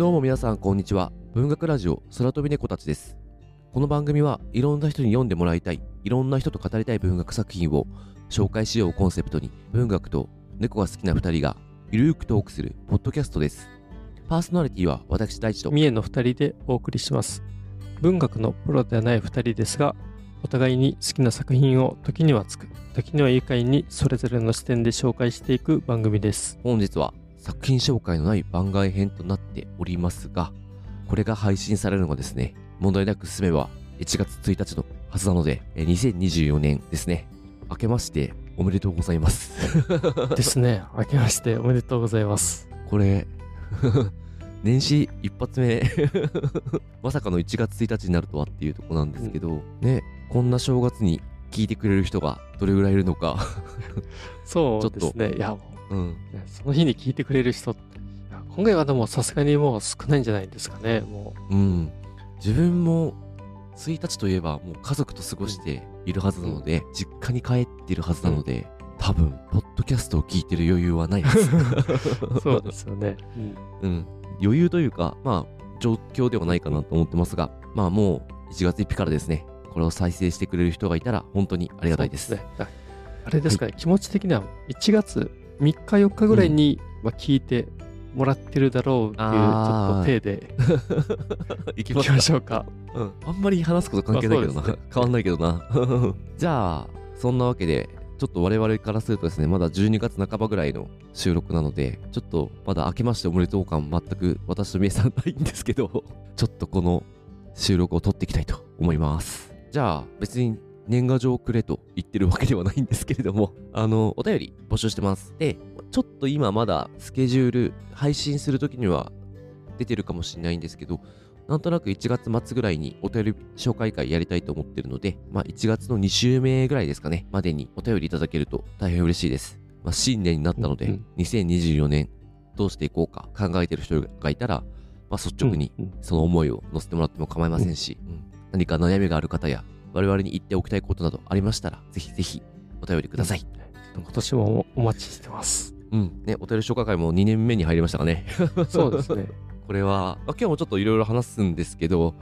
どうも皆さんこんにちは文学ラジオ空飛び猫たちですこの番組はいろんな人に読んでもらいたいいろんな人と語りたい文学作品を紹介しようコンセプトに文学と猫が好きな2人がゆるーくトークするポッドキャストですパーソナリティは私大地と三重の二人でお送りします。文学のプロではない二人ですが、お互いに好きな作品を時にはつく、時には愉快にそれぞれの視点で紹介していく番組です。本日は作品紹介のない番外編となっておりますがこれが配信されるのがですね問題なく進めば1月1日のはずなのでえー2024年ですね明けましておめでとうございます ですね。明けましておめでとうございます。これ 年始一発目 まさかの1月1日になるとはっていうとこなんですけど、ねこんな正月に聞いてくれる人がどれぐらいいるのかそうですね。いや、もうんその日に聞いてくれる人、今回はでもさすがにもう少ないんじゃないですかね。もうん自分も1日といえばもう家族と過ごしているはずなので、実家に帰っているはずなので、多分ポッドキャストを聞いてる余裕はないですう。そうですよね。うんうん、余裕というか、まあ、状況ではないかなと思ってますが、まあ、もう1月1日からですね、これを再生してくれる人がいたら、本当にありがたいです。ね。ああれですかね、気持ち的には1月3日4日ぐらいに、まあ、聞いてもらってるだろうっていうちょっと手で いきましょうか。うん、あんまり話すこと関係ないけどな、ね変わんないけどな。じゃあ、そんなわけで、ちょっと我々からするとですね、まだ12月半ばぐらいの収録なので、ちょっとまだ明けましておめでとう感全く私とみえさんないんですけど、ちょっとこの収録を撮っていきたいと思います。じゃあ、別に年賀状くれと言ってるわけではないんですけれども、あの、お便り募集してます。で、ちょっと今まだスケジュール、配信するときには出てるかもしれないんですけど、なんとなく1月末ぐらいにお便り紹介会やりたいと思ってるので、まあ1月の2週目ぐらいですかね、までにお便りいただけると大変嬉しいです。まあ新年になったので、うんうん2024年どうしていこうか考えてる人がいたら、まあ率直にその思いを乗せてもらっても構いませんし、うん何か悩みがある方や我々に言っておきたいことなどありましたら、ぜひぜひお便りください。今年もお待ちしてます。うん。ね、お便り紹介会も2年目に入りましたかね。そうですね。これは、まあ、今日もちょっといろいろ話すんですけど、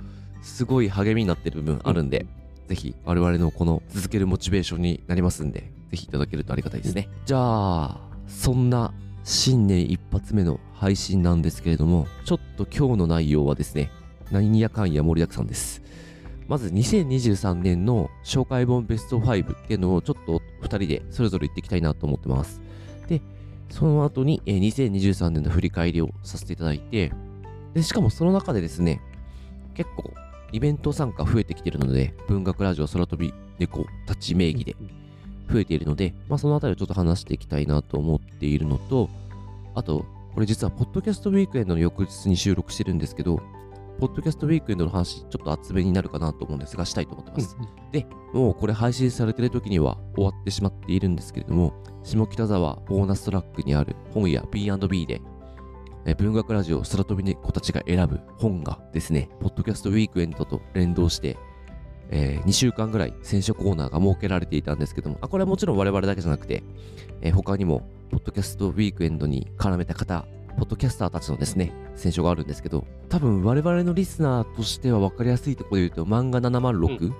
すごい励みになってる部分あるんで、ぜひ我々のこの続けるモチベーションになりますんで、ぜひいただけるとありがたいですね。じゃあ、そんな新年一発目の配信なんですけれども、ちょっと今日の内容はですね、何やかんや盛りだくさんです。まず2023年の紹介本ベスト5っていうのをちょっと2人でそれぞれ言っていきたいなと思ってます。で、その後に、えー2023年の振り返りをさせていただいて、で、しかもその中でですね、結構イベント参加増えてきてるので、文学ラジオ空飛び猫たち名義で増えているので、まあそのあたりをちょっと話していきたいなと思っているのと、あと、これ実はポッドキャストウィークエンドの翌日に収録してるんですけど、ポッドキャストウィークエンドの話、ちょっと厚めになるかなと思うんですが、したいと思ってます。で、もうこれ配信されてる時には終わってしまっているんですけれども、下北沢ボーナストラックにある本屋 B&B で、え文学ラジオ空飛び猫たちが選ぶ本がですね、ポッドキャストウィークエンドと連動して、え2週間ぐらい選書コーナーが設けられていたんですけども、あこれはもちろん我々だけじゃなくて、えー他にも、ポッドキャストウィークエンドに絡めた方、ポッドキャスターたちのですね、選書があるんですけど、多分我々のリスナーとしては分かりやすいところで言うと、漫画706、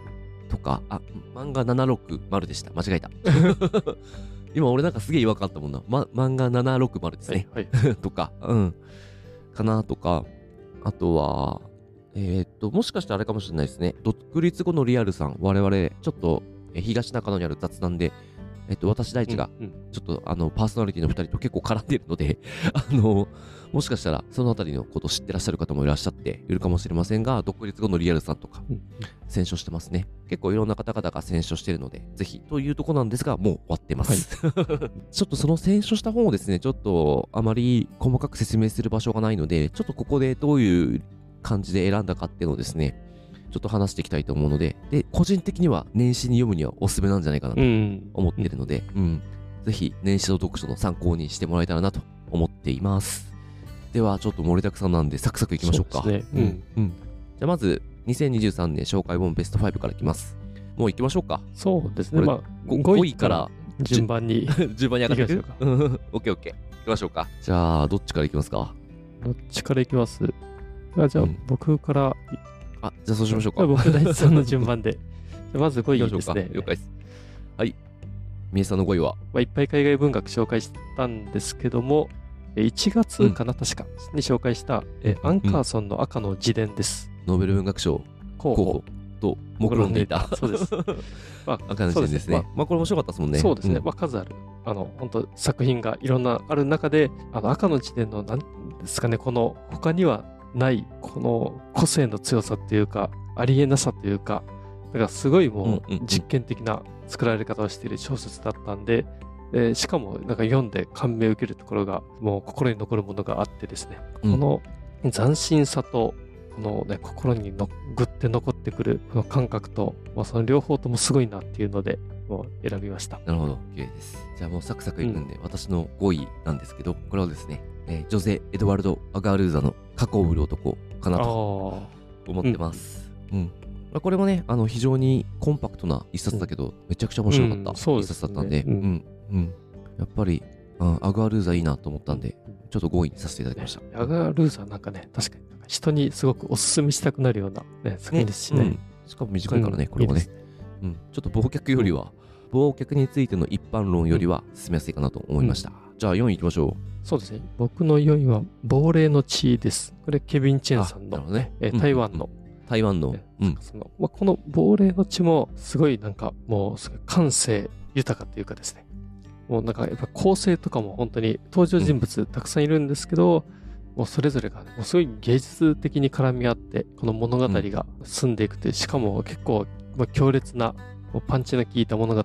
とか、あ、漫画760でした。間違えた。今俺なんかすげえ違和感あったもんな。ま、漫画760ですね。はい。はい。とか、うん。かなとか、あとは、えーっと、もしかしてあれかもしれないですね。独立後のリアルさん、我々、ちょっと、え東中野にある雑談で、えっと、私大地が、ちょっと、あの、パーソナリティの2人と結構絡んでいるので、あの、もしかしたら、そのあたりのことを知ってらっしゃる方もいらっしゃっているかもしれませんが、独立後のリアルさんとか、うん選書してますね。結構いろんな方々が選書してるので、ぜひというとこなんですが、もう終わってます。ちょっとその選書した本をですね、ちょっとあまり細かく説明する場所がないので、ちょっとここでどういう感じで選んだかっていうのをですね、ちょっと話していきたいと思うので、で、個人的には年始に読むにはおすすめなんじゃないかなとうん。思ってるので、うん、ぜひ年始の読書の参考にしてもらえたらなと思っています。では、ちょっと盛りだくさんなんで、サクサクいきましょうか。そうですねうんうん。じゃあ、まず、2023年紹介本ベスト5からいきます。もう行きましょうか。そうですね。まあ、ご5 5位からら順番に。順番に上がっていきましょううん オッケーオッケー。行きましょうか。じゃあ、どっちから行きますか？どっちからいきます？あじゃあ、うん僕から、あ、じゃあそうしましょうか。僕大地さんの順番で。まず5行きましょうか。位ですね。了解です。はい。みえさんの5位は、まあ、いっぱい海外文学紹介したんですけども、え1月かな、確かに紹介した、えアンカーソンの赤の自伝です。ノーベル文学賞候補と目論んでいた。そうです。まあ赤の時点ですね。そうまあこれ面白かったですもんね。そうですね、んまあ、数ある、あの本当作品がいろんなある中で、あの赤の時点の、なんですかね、この他にはない、この個性の強さっていうか、ありえなさというか、だからすごいもうんうんううん実験的な作られ方をしている小説だったんで、えーしかもなんか読んで感銘を受けるところが、もう心に残るものがあってですね、うんこの斬新さと、このね、心にのぐって残ってくるこの感覚と、まあ、その両方ともすごいなっていうので、もう選びました。なるほど。OK です。じゃあもうサクサクいくんで、私の5位なんですけど、これはですね、えージョゼ・エドワルド・アガールーザの過去を売る男かなとあ思ってます。うん。まあ、これもね、あの非常にコンパクトな一冊だけど、めちゃくちゃ面白かった一冊だったんで、うんうん。うん。やっぱり、うんアガールーザいいなと思ったんで、ちょっと5位にさせていただきました。ヤガールーザーなんかね、確かに人にすごくおすすめしたくなるような、ね、作品ですしね。うんしかも短いからね、これもねいいですうん。ちょっと忘却よりは、忘却についての一般論よりは進めやすいかなと思いました。じゃあ4位いきましょそうですね。僕の4位は、亡霊の血です。これ、ケビン・チう。ェンさんのあなるほ、どね。えーうん台湾の、台湾のね、うん。そのまあ、この亡霊の血も、すごいなんか、もうすごい感性豊かというかですね。もうなんか、やっぱ構成とかも本当に登場人物たくさんいるんですけど、もうそれぞれが、ね、もうすごい芸術的に絡み合って、この物語が進んでいくという、しかも結構、まあ、強烈な、パンチの効いた物語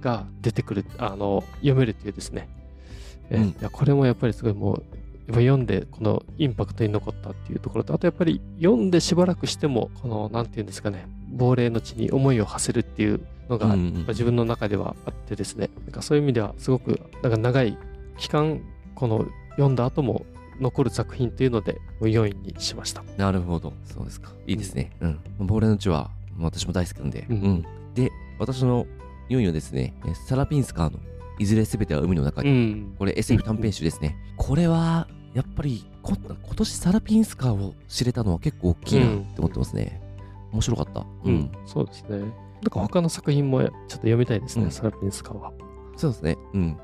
が出てくる、あの、読めるというですね。えうんいやこれもやっぱりすごいもう、やっぱ読んで、このインパクトに残ったっていうところと、あとやっぱり読んでしばらくしても、この、なんていうんですかね、亡霊の地に思いを馳せるっていうのが、自分の中ではあってですね、なんかそういう意味ではすごく、なんか長い期間、この読んだ後も残る作品というので、もう4位にしました。なるほど。そうですか。いいですね。うん。亡霊の地は私も大好きなんで。ううんん。で、私の4位はですね、えサラピンスカーのいずれすべては海の中に。ん。これ SF 短編集ですね。これは、やっぱりこ、今年サラピンスカーを知れたのは結構大きいなって思ってますね。面白かった。ううんん。。そうですね。なんか他の作品もちょっと読みたいですね、うんサラピンスカは。そうですね。うん。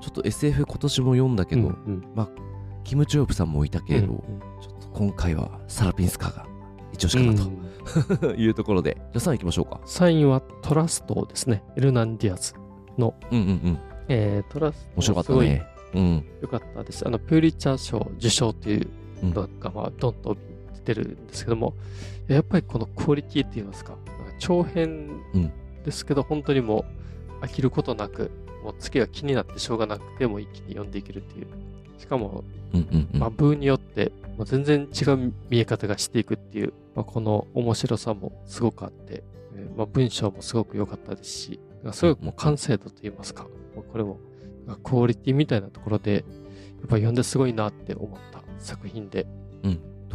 ちょっと SF 今年も読んだけど、うんうんキム・チョヨプさんもいたけれど、うんちょっと今回はサラピンスカーが一押しうんかなと、いうところで、じゃあ3位行きましょうか。3位はトラストですね。エルナンディアズ。うんうんうん。えー、トラスト面白かったすごいね。うん。良かったです。あの、プーリッチャー賞受賞といううんのが、まあ、どんどん出てるんですけども、やっぱりこのクオリティって言いますか、長編うんですけど、本当にもう飽きることなく、もう次が気になってしょうがなくても一気に読んでいけるっていう。しかも、うんうんうん。まあ、部によって、もう全然違う見え方がしていくっていう、まあ、この面白さもすごくあって、えーまあ、文章もすごく良かったですし、なんかすごくもう完成度と言いますか、これも、クオリティみたいなところで、やっぱ読んですごいなって思った作品で、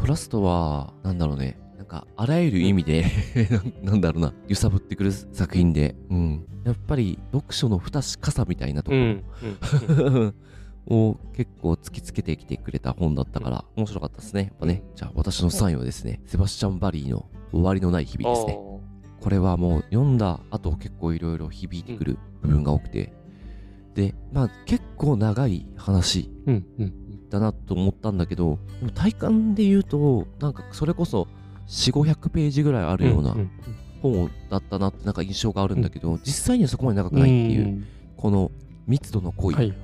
トラストは、なんだろうね。なんか、あらゆる意味で、なんだろうな、揺さぶってくる作品で、うん。やっぱり、読書の不確かさみたいなとこうんろ、を結構突きつけてきてくれた本だったから、面白かったですね。やっぱね。じゃあ、私の3位はですね、セバスチャン・バリーの終わりのない日々ですね。これはもう読んだ後結構いろいろ響いてくる部分が多くて、で、まあ結構長い話だなと思ったんだけど、でも体感で言うと、なんかそれこそ4、500ページぐらいあるようなうん本だったなってなんか印象があるんだけど、実際にはそこまで長くないっていう、んこの密度の濃い。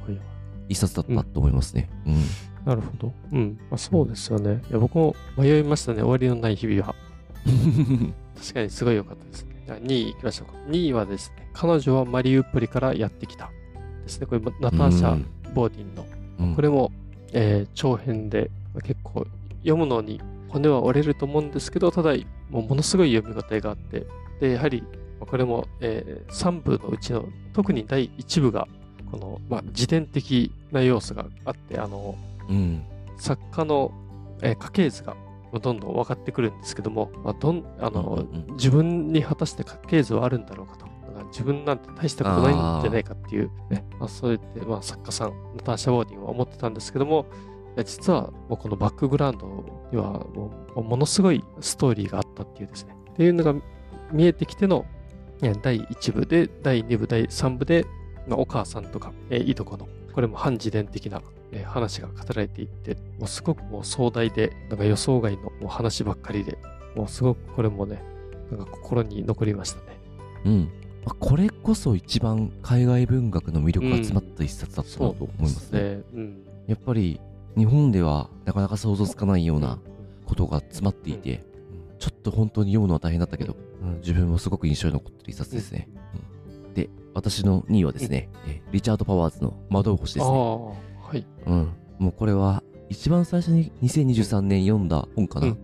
一冊だったと思いますね。うん。なるほど。うん。まあ、そうですよね。いや僕も迷いましたね。終わりのない日々は。確かにすごい良かったですね。じゃあ2位行きましょうか。2位はですね、彼女はマリウポリからやってきた。ですね。これ、ナターシャ・うんボーディンの。うんこれも、えー長編で、まあ結構読むのに骨は折れると思うんですけど、ただ、もうものすごい読み応えがあって、で、やはり、まあこれも、え3部のうちの、特に第1部が、この、まあ、自伝的な要素があって、あの、うん。作家の、えー家系図がどんどん分かってくるんですけども、まあ、どんあのうんうんうん自分に果たして家系図はあるんだろうかと。だから自分なんて大したことないんじゃないかっていう、ねまあ、そうやって、まあ、作家さん、ナターシャ・ウォーディンは思ってたんですけども、や実はもうこのバックグラウンドにはもうものすごいストーリーがあったっていうですね。っていうのが見えてきての第1部で、第2部、第3部で、まあ、お母さんとか、えーいとこの、これも反自伝的な、えー話が語られていって、もうすごくもう壮大で、なんか予想外のもう話ばっかりで、もうすごくこれもね、なんか心に残りましたね。うん。まあこれこそ一番海外文学の魅力が詰まった一冊だったなと思いますね。うん。やっぱり日本ではなかなか想像つかないようなことが詰まっていて、ちょっと本当に読むのは大変だったけど、うん自分もすごく印象に残ってる一冊ですね。うんで、私の2位はですね、えリチャード・パワーズの窓星ですね。はい。うん。もうこれは一番最初に2023年読んだ本かな。うん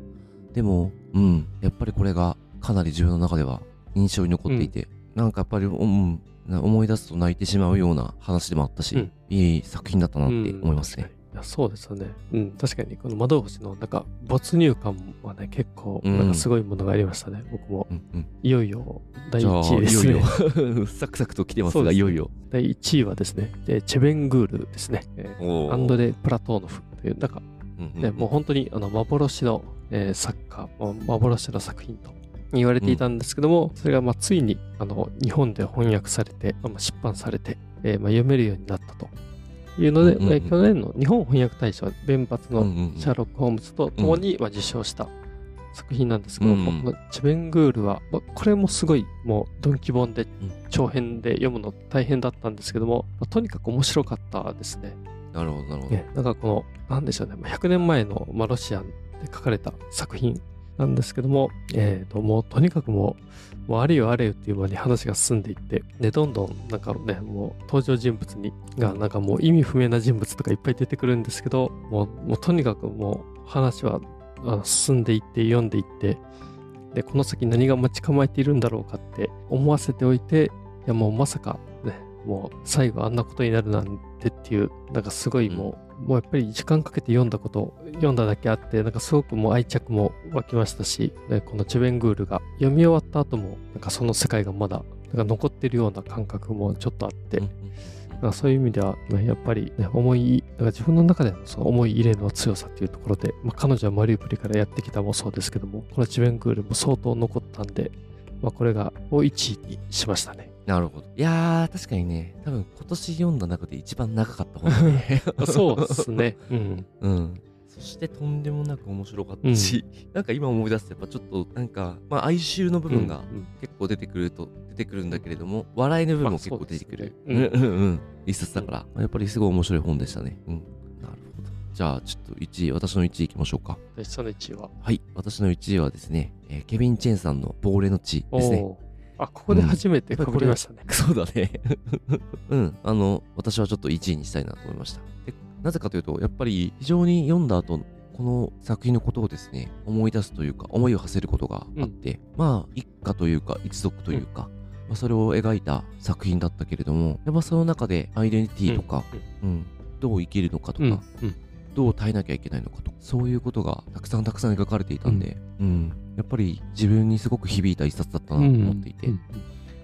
でも、うん。やっぱりこれがかなり自分の中では印象に残っていて、なんかやっぱり、うん、な思い出すと泣いてしまうような話でもあったし、うんいい作品だったなって思いますね。いやそうですよね。うん、確かに、この窓星のなんか没入感はね、結構、うんなんかすごいものがありましたね。僕も、うんうん。いよいよ第じゃあ、1位ですね。いよいよ、サクサクと来てますが、すねいよいよ。第1位はですね、でチェベングールですね。えーアンドレ・プラトーノフという、なんかうんうんね、もう本当にあの幻の、えー作家、まあ幻の作品と言われていたんですけども、それがまあついにあの日本で翻訳されて、まあ、出版されて、えーまあ読めるようになったというので、うんうん去年の日本翻訳大賞、弁髪のシャーロック・ホームズと共にまあ受賞した作品なんですけど、うんうん。このチェベングールは、まあこれもすごいもうドンキ本でん。長編で読むの大変だったんですけども、まあとにかく面白かったですね。なるほど、なるほど。ね、なんかこの、なんでしょうね、まあ100年前の、まあ、ロシアで書かれた作品なんですけども、えーと、もうとにかくもう、もうあれよあれよっていう間に話が進んでいって、で、どんどんなんかね、もう登場人物に、がなんかもう意味不明な人物とかいっぱい出てくるんですけど、もう、もうとにかくもう話は進んでいって、読んでいって、で、この先何が待ち構えているんだろうかって思わせておいて、いやもうまさかね、もう最後あんなことになるなんてっていう、なんかすごいもう、もうやっぱり時間かけて読んだこと、読んだだけあって、なんかすごくもう愛着も湧きましたし、ねこのチェベングールが読み終わった後も、なんかその世界がまだ、なんか残ってるような感覚もちょっとあって、うんなんかそういう意味では、ねやっぱり、ね、思い、なんか自分の中でのその思い入れの強さっていうところで、まあ、彼女はマリウポリからやってきたもそうですけども、このチベンクールも相当残ったんで、まあ、これがを1位にしましたね。なるほど。いやー、確かにね、多分今年読んだ中で一番長かった本だね。そうですね。うん。うん。そしてとんでもなく面白かったし、なんか今思い出すとやっぱちょっとなんか、まあ哀愁の部分がうん結構出てくると、出てくるんだけれども、笑いの部分も結構出てくる。まあそうねうんうんうん。一冊だから、やっぱりすごい面白い本でしたね。うん。なるほど。じゃあちょっと1位、私の1位いきましょうか。でその1位は。はい。私の1位はですね、えーケビン・チェンさんの亡霊の地ですね。あ、ここで初めてかぶりましたね。そうだね。うん。あの、私はちょっと1位にしたいなと思いました。でなぜかというと、やっぱり非常に読んだ後、この作品のことをですね、思い出すというか、思いを馳せることがあって、まあ、一家というか、一族というか、まあ、それを描いた作品だったけれども、やっぱその中でアイデンティティとか、うん、どう生きるのかとか、うん。うん。どう耐えなきゃいけないのかとか、そういうことがたくさんたくさん描かれていたんで、うん、やっぱり自分にすごく響いた一冊だったなと思っていて、うん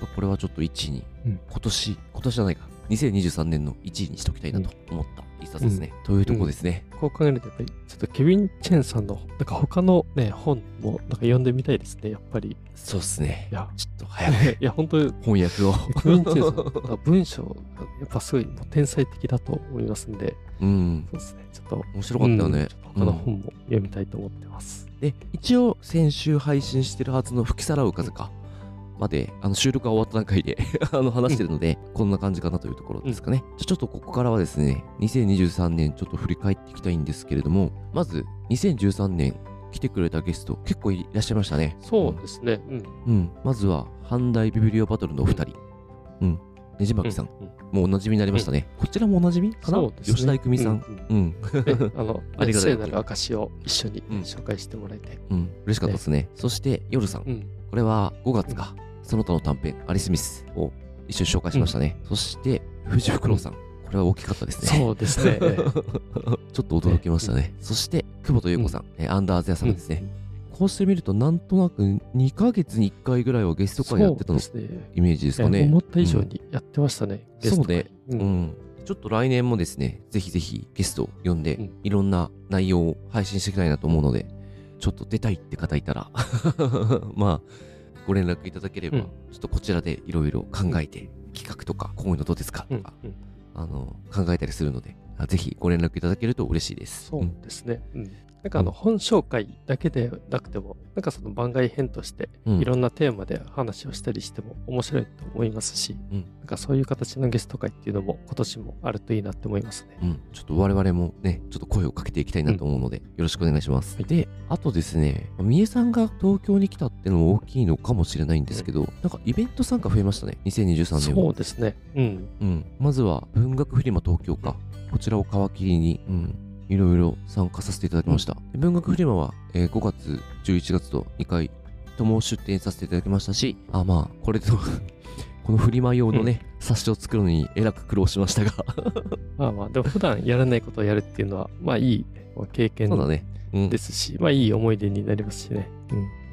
これはちょっと1位に、うん。今年、今年じゃないか、2023年の1位にしときたいなと思った一冊ですね。というとこですね。こう考えると、やっぱり、ちょっとケビン・チェンさんの、なんか他のね、本も、なんか読んでみたいですね、やっぱり。そうっすね。い。や、ちょっと早く。いや、本当に、翻訳を。ケビン・チェンさん、文章がやっぱすごいもう天才的だと思いますんで、うん、そうですね、ちょっと、面白かったよね。うん。他の本も読みたいと思ってます。で、一応、先週配信してるはずの吹きさらう風か。まで、あの収録が終わった段階で あの話してるので、こんな感じかなというところですかね。じゃあちょっとここからはですね、2023年ちょっと振り返っていきたいんですけれども、まず、2013年来てくれたゲスト、結構いらっしゃいましたね。そうですね、うん。うん。まずは、阪大ビブリオバトルのお二人。うん。ねじまきさん。うんうんもうおなじみになりましたね。こちらもおなじみかな？吉田郁美さん。うん あの、ありがたい聖なる証を一緒にうん紹介してもらいたい。うん。嬉しかったですね。そして、夜さん。うん。これは5月か。その他の短編、アリス・ミスを一緒に紹介しましたね。そして、藤袋さん。これは大きかったですね。そうですね。え えちょっと驚きましたね。そして、久保田優子さん、えーアンダーズ・ヤサムですね。こうしてみると、なんとなく2ヶ月に1回ぐらいはゲスト会やってたのね。イメージですかええね。思った以上にやってましたね。ゲスト会そうね。ううんん。ちょっと来年もですね、ぜひぜひゲストを呼んで、うんいろんな内容を配信していきたいなと思うので、ちょっと出たいって方いたら、まあ、ご連絡いただければ、うんちょっとこちらでいろいろ考えて、企画とか、こういうのどうですかうんとか、うんあの、考えたりするので、あぜひご連絡いただけると嬉しいです。そうですね。うんなんかあの本紹介だけでなくても、なんかその番外編としてうんいろんなテーマで話をしたりしても面白いと思いますし、うんなんかそういう形のゲスト会っていうのも今年もあるといいなって思いますね。うん、ちょっと我々もね、ちょっと声をかけていきたいなと思うので、よろしくお願いします。はいで、あとですね、三重さんが東京に来たってのも大きいのかもしれないんですけど、なんかイベント参加増えましたね、2023年は。そうですね。うん。うん。まずは、文学フリマ東京か。こちらを皮切りに、うん。いろいろ参加させていただきました。で文学フリマは、えー5月、11月と2回とも出展させていただきましたし、あ、まあ、これと、このフリマ用のね、冊子を作るのにえらく苦労しましたが、まあまあ、でも普段やらないことをやるっていうのは、まあいい経験そうだね。うん。ですし、まあいい思い出になりますしね。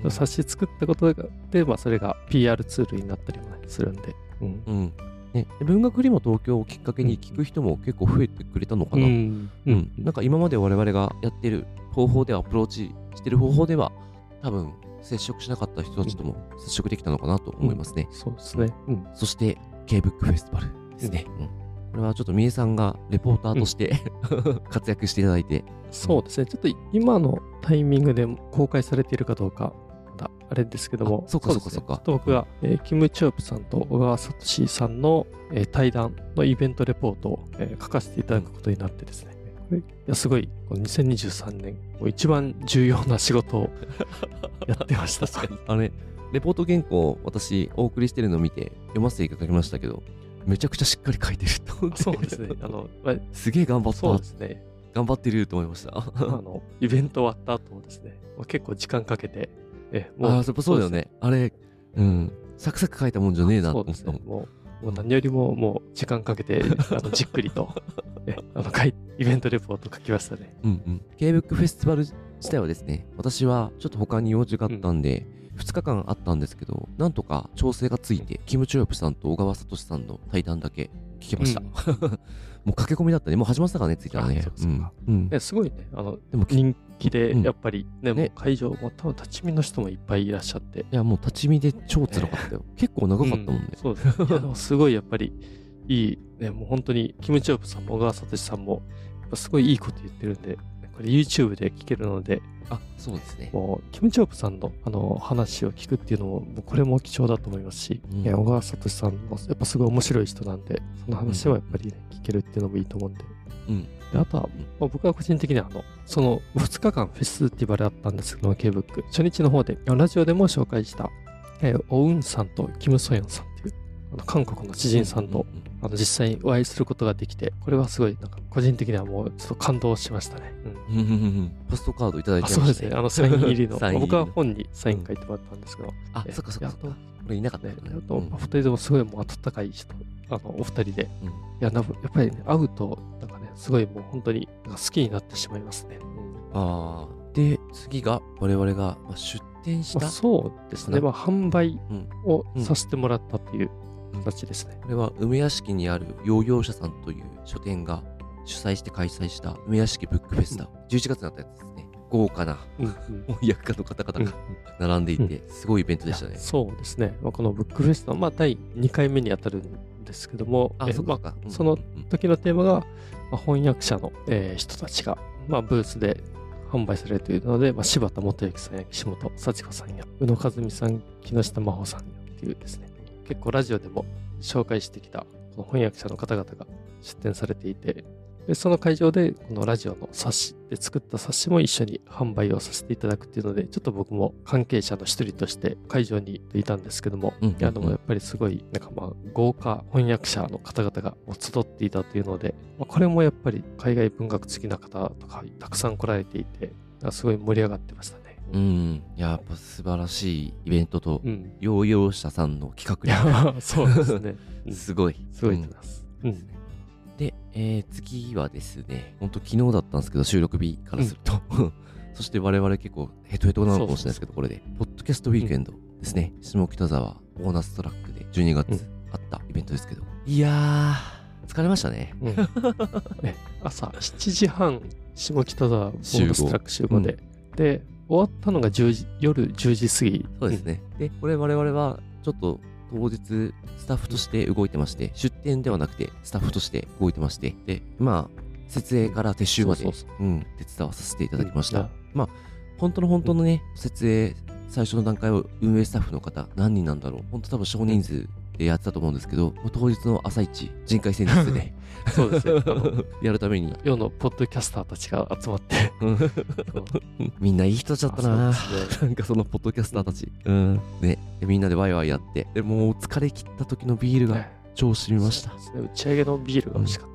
うん。冊子作ったことで、まあそれが PR ツールになったりもねするんで。うん。うん。ね、で文学フリマ東京をきっかけに聞く人も結構増えてくれたのかな。うん。うん。なんか今まで我々がやってる方法では、アプローチしてる方法では、多分接触しなかった人たちとも接触できたのかなと思いますね。そうですね。うん。そして、K-BOOK フェスティバルですね。うんこれはちょっと三重さんがレポーターとして、活躍していただいて、そうですね。ちょっと今のタイミングで公開されているかどうか、まだあれですけども、あそっかそっかそっか僕が、えーキム・チョープさんと小川聡さんの、えー対談のイベントレポートを、えー書かせていただくことになってですね、いやすごい、この2023年、一番重要な仕事をやってました。あれ、レポート原稿私お送りしてるのを見て読ませていただきましたけど、めちゃくちゃしっかり書いてると思って。そうですね。あの、まあすげえ頑張った。そうですね。頑張ってると思いました。あの、イベント終わった後もですね、まあ結構時間かけて、えもああ、やっぱそうだよね。あれ、うん。サクサク書いたもんじゃねえなと思ったもん。もう、もう何よりももう時間かけて、あの じっくりと、えあのイベントレポート書きましたね。うんうん。K-BOOK フェスティバル自体はですね、私はちょっと他に用事があったんで、2日間あったんですけど、なんとか調整がついて、キム・チョヨプさんと小川聡さんの対談だけ聞けました。うん もう駆け込みだったね。もう始まってたからね、ついたらね。あそうんうんねすごいね、あの、でもき人気で、うんやっぱりね、ね会場、もう多分立ち見の人もいっぱいいらっしゃって。いや、もう立ち見で超辛かったよ。結構長かったもんねう。そうですすごいやっぱりいい、ね、もう本当に、キム・チョープさんも小川聡さんも、やっぱすごいいいこと言ってるんで、これ YouTube で聞けるので、あ、そうですね。もう、キム・チョープさんのあの話を聞くっていうのも、もうこれも貴重だと思いますし、うん小川聡さんもやっぱすごい面白い人なんで、その話はやっぱりね、聞けるっていうのもいいと思うんで。うん。であとは、まあ僕は個人的にはあの、その2日間フェスティバルあったんですけども、K-BOOK。初日の方で、ラジオでも紹介した、えーオウンさんとキム・ソヨンさんっていう、あの韓国の知人さんと、あの実際にお会いすることができて、これはすごい、なんか個人的にはもうちょっと感動しましたね。うんうんうんうんうんポストカードいただいあてましたそうですね。あの、サイン入りの。サイン入り僕は本にサイン書いてもらったんですけど。あ、えそっかそっかそっかいや。これいなかったねよね。あと、うんお二人ともすごいもう温かい人、あの、お二人で。うんいや、やっぱりね、会うと、なんかね、すごいもう本当に好きになってしまいますね。ああ。で、次が我々がまあ出店した。まあ、そうですね。まあ、販売うんをうんさせてもらったという形ですね。これは梅屋敷にあるヨーヨー社さんという書店が主催して開催した梅屋敷ブックフェスタ。11月になったやつですね。豪華なうんうん 翻訳家の方々が並んでいて、すごいイベントでしたね。そうですね。まあ、このブックフェスタ、まあ、第2回目にあたるんですけども、あ、そっかそのうん時のテーマが、まあ、翻訳者の、えー人たちが、まあ、ブースで販売されているので、まあ、柴田元幸さんや岸本幸子さんや宇野和美さん木下真帆さんっていうですね結構ラジオでも紹介してきたこの翻訳者の方々が出展されていてでその会場でこのラジオの冊子で作った冊子も一緒に販売をさせていただくっていうのでちょっと僕も関係者の一人として会場にいたんですけども、うんいやでもやっぱりすごいなんかまあ豪華翻訳者の方々が集っていたというので、まあ、これもやっぱり海外文学好きな方とかたくさん来られていてすごい盛り上がってましたね。うん。やっぱ素晴らしいイベントと、うん、ヨーヨー社さんの企い画や そうですね。すごい。すごいうんと思います。うんで、えー次はですね、ほんと昨日だったんですけど、収録日からすると。そして我々結構ヘトヘトなのかもしれないですけど、これで。ポッドキャストウィークエンドですね。下北沢ボーナストラックで12月うんあったイベントですけど。いやー、疲れましたね。うん ね朝7時半、下北沢ボーナストラック集合で、で、終わったのが10時夜10時過ぎ。そうですね。で、これ我々はちょっと当日スタッフとして動いてまして、出店ではなくてスタッフとして動いてまして、で、まあ、設営から撤収まで、そうそううん、手伝わさせていただきました。うんまあ、本当の本当のね、設営、最初の段階を運営スタッフの方、何人なんだろう。本当多分少人数でやってたと思うんですけど、当日の朝一、人海戦術で そうですね。やるために、世のポッドキャスターたちが集まって、みんないい人だったなねなんかそのポッドキャスターたち。うん。ね。でみんなでワイワイやって。でもう疲れ切った時のビールがね超染みましたね打ち上げのビールが美味しかったですね。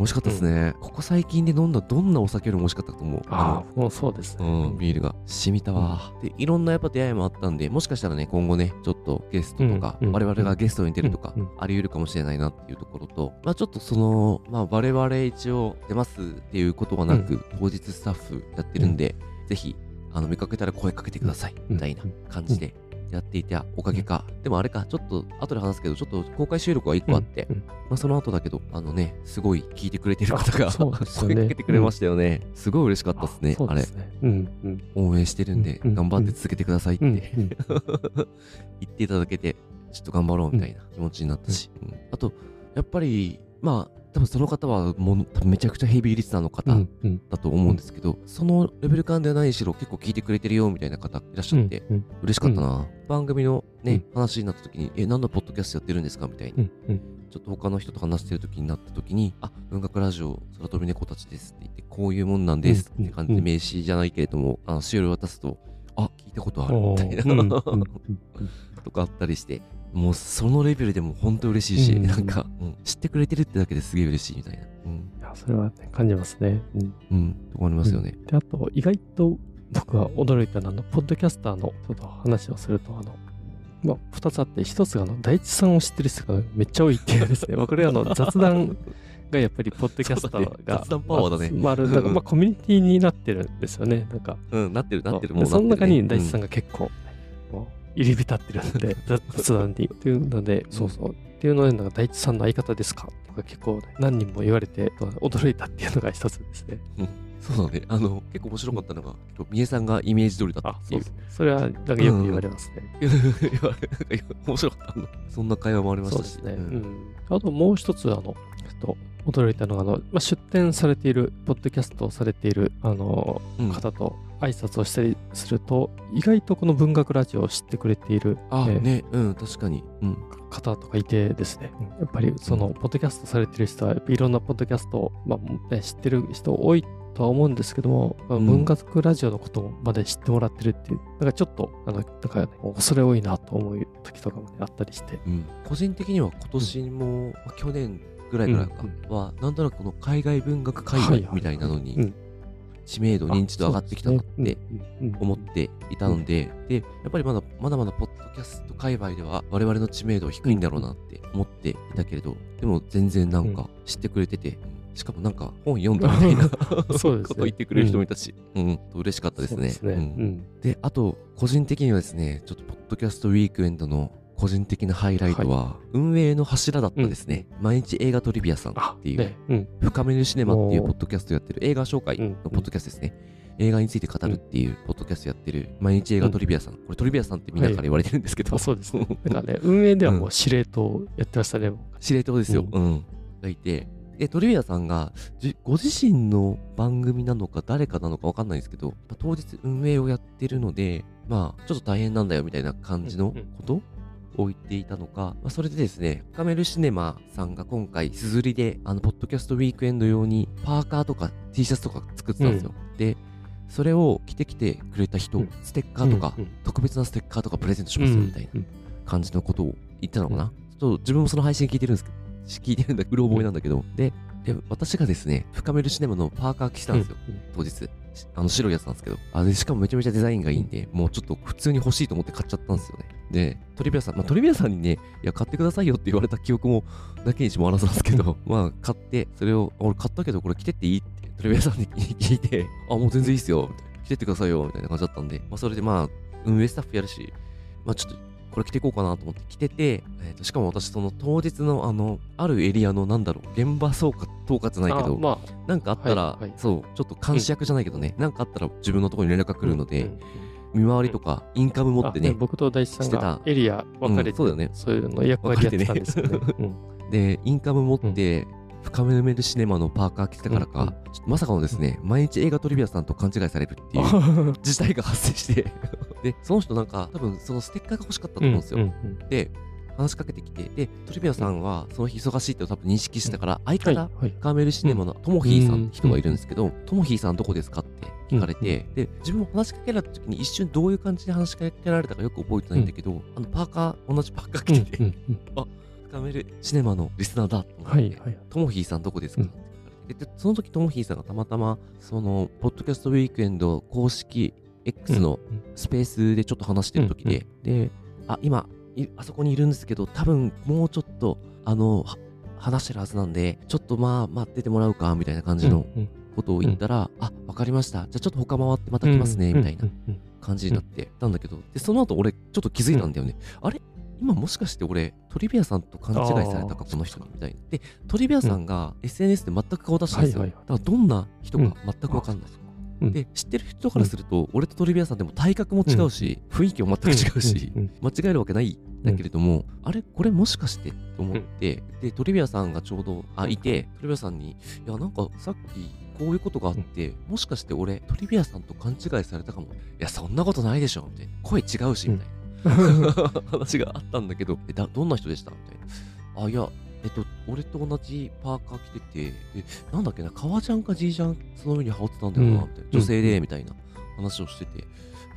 美味しかったですね。ここ最近で飲んだどんなお酒よりも美味しかったと思う？ああ、もうそうですね。のうん、ビールが。染みたわ、で、いろんなやっぱ出会いもあったんで、もしかしたらね、今後ね、ちょっとゲストとか、うんうん。我々がゲストに出るとかうんうん、あり得るかもしれないなっていうところと、まあちょっとその、まあ我々一応出ますっていうことはなく、当日スタッフやってるんで、ぜひ、あの、見かけたら声かけてください、みたいな感じでやっていたおかげか。でもあれか、ちょっと後で話すけど、ちょっと公開収録は1個あって、うんまあその後だけど、あのね、すごい聞いてくれてる方があそうですよね。声かけてくれましたよね。すごい嬉しかったですね、あれ。そうんうん。応援してるんで、うん頑張って続けてくださいって、うんうん。言っていただけて、ちょっと頑張ろうみたいな気持ちになったし、うん。あと、やっぱり、まあ、多分その方はもう多分めちゃくちゃヘビーリスナーの方うんうん。だと思うんですけど、そのレベル感ではないしろ結構聞いてくれてるよみたいな方いらっしゃって、うん嬉しかったな、番組のね、うん。話になった時に、え、何のポッドキャストやってるんですか？みたいに、うんうん。ちょっと他の人と話してる時になった時に、あ、文学ラジオ空飛び猫たちですって言って、こういうもんなんですって感じで名刺じゃないけれども、あの、しおり渡すと、あ、聞いたことあるみたいな、とかあったりして、もうそのレベルでも本当嬉しいし、うんなんか、うん知ってくれてるってだけですげえ嬉しいみたいな。うん。いやそれは、ね、感じますね。うんうん。とこありますよね。で、あと、意外と僕が驚いたのは、ポッドキャスターのちょっと話をすると、あの、まあ、二つあって、一つが、あの、大地さんを知ってる人がめっちゃ多いっていうですね。まあ、これは、あの、雑談がやっぱり、ポッドキャスターが、雑談パワーだねまるまあ、コミュニティになってるんですよね。なんか、うん、なってる、なってる、でもうね。その中に大地さんが、が結構、入り浸ってるんで、雑談に。っていうので、そうそう。っていうので、なんか大地さんの相方ですか？とか結構ね、何人も言われて、驚いたっていうのが一つですね。そうだね。あの、結構面白かったのが、みえさんがイメージ通りだったあ、っていうそう。それは、なんかよく言われますね。言われなんか面白かったの。そんな会話もありましたし。ね。ううんん。あともう一つ、あの、ちょっと驚いたのが、あの、まあ、出展されている、ポッドキャストをされている、あの、うん方と挨拶をしたりすると、意外とこの文学ラジオを知ってくれているあ、えーね、うん、確かに。うん。方とかいてですね、やっぱりその、ポッドキャストされてる人は、いろんなポッドキャストを、まあね、知ってる人多いとは思うんですけども、まあうん。文学ラジオのことまで知ってもらってるっていう、なんかちょっと、あの、なんか、ね、恐れ多いなと思う時とかもね、あったりして。うん、個人的には今年も、まあ去年ぐらいからかうんは、なんとなくこの海外文学界隈みたいなのにうん。知名度、認知度上がってきたなって思っっていたので、で、やっぱりまだまだまだポッドキャスト界隈では我々の知名度は低いんだろうなって思っていたけれど、でも全然なんか知ってくれてて、しかもなんか本読んだみたいな そうですねこと言ってくれる人もいたし、うん、嬉しかったですね。ですね。ううんあと、個人的にはですね、ちょっと、ポッドキャストウィークエンドの個人的なハイライトは、運営の柱だったですね。毎日映画トリビアさんあっていう、ねうん。深めるシネマっていうポッドキャストやってる映画紹介うんのポッドキャストですね。映画について語るっていうポッドキャストやってる毎日映画トリビアさん。これトリビアさんってみんなから言われてるんですけど、あそうですね。なんかね、運営ではもう司令塔やってましたね。司令塔ですよ。ううん。がいて、で、トリビアさんが、じご自身の番組なのか誰かなのかわかんないんですけど、まあ当日運営をやってるので、まあ、ちょっと大変なんだよみたいな感じのうんうん。ことを言っていたのか、まあ、それでですね、カメルシネマさんが今回、すずりで、あの、ポッドキャストウィークエンド用に、パーカーとか T シャツとか作ってたんですよ。で、それを着てきてくれた人、うん。ステッカーとか、うんうん。特別なステッカーとかプレゼントしますよみたいな。うん感じのことを言ったのかな、ちょっと自分もその配信聞いてるんですけど、聞いてるんだ、うろ覚えなんだけど、で、で、私がですね、深めるシネマのパーカー着てたんですよ、当日。しあの白いやつなんですけど。あ、で、しかもめちゃめちゃデザインがいいんで、もうちょっと普通に欲しいと思って買っちゃったんですよね。で、トリビアさん、まあ、トリビアさんにね、いや、買ってくださいよって言われた記憶も、だけにしもあらずなんですけど、まあ、買って、それを、あ俺買ったけど、これ着てっていいって、トリビアさんに聞いて、あ、もう全然いいっすよ、みたいな。着てってくださいよ、みたいな感じだったんで、まあ、それでまあ、運営スタッフやるし、まあ、ちょっと、これ着ていこうかなと思って着てて、えー、としかも私その当日のあのあるエリアのなんだろう現場総括統括ないけど、あまなんかあったら、はいはい。そうちょっと監視役じゃないけどね、なんかあったら自分のところに連絡が来るので、うんうん見回りとかインカム持ってあね、僕と大地さんしてた。がエリア分かれて、うんそうだよね。そういうの役割やってたんですよね。分 でインカム持って、深めめるシネマのパーカー着てたからか、うんちょっとまさかのですね、毎日映画トリビアさんと勘違いされるっていううん。事態が発生して。でその人なんか多分そのステッカーが欲しかったと思うんですよ、うんうんで話しかけてきてでトリビアさんはその日忙しいって多分認識してたから相はい方、はい。カーメルシネマのトモヒーさんうんって人がいるんですけど、トモヒーさんどこですかって聞かれて、で、自分も話しかけられた時に一瞬どういう感じで話しかけられたかよく覚えてないんだけど、あのパーカー、同じパーカー着てて、う んうんカメルシネマのリスナーだ。と思って。トモヒーさんどこですか、って聞かれてで、その時トモヒーさんがたまたま、その、ポッドキャストウィークエンド公式 X のスペースでちょっと話してる時で、で、あ、今、いあそこにいるんですけど、多分もうちょっと、あの、は話してるはずなんで、ちょっとまあ、待っててもらうか、みたいな感じのうんことを言ったら、あ、わかりました。じゃあちょっと他回ってまた来ますね、みたいなうんうん。感じになってたんだけど、で、その後俺、ちょっと気づいたんだよね。あれ？今もしかして俺、トリビアさんと勘違いされたか、この人に、みたいな。で、トリビアさんが SNS で全く顔出したんですよ。だからどんな人か全くわかんない。うん。で、知ってる人からすると、俺とトリビアさんでも体格も違うし、雰囲気も全く違うし、間違えるわけないんだけれども、あれ？これもしかして？と思って、で、トリビアさんがちょうど、あ、いて、トリビアさんに、いや、なんかさっきこういうことがあって、もしかして俺、トリビアさんと勘違いされたかも。いや、そんなことないでしょ、みたいな。声違うし、みたいな。話があったんだけど、え、だどんな人でした？みたいな。あ、いや、えっと、俺と同じパーカー着てて、で、なんだっけな、革ジャンか G ジャン、その上に羽織ってたんだよな、うんみたいな。女性で、みたいな話をしてて、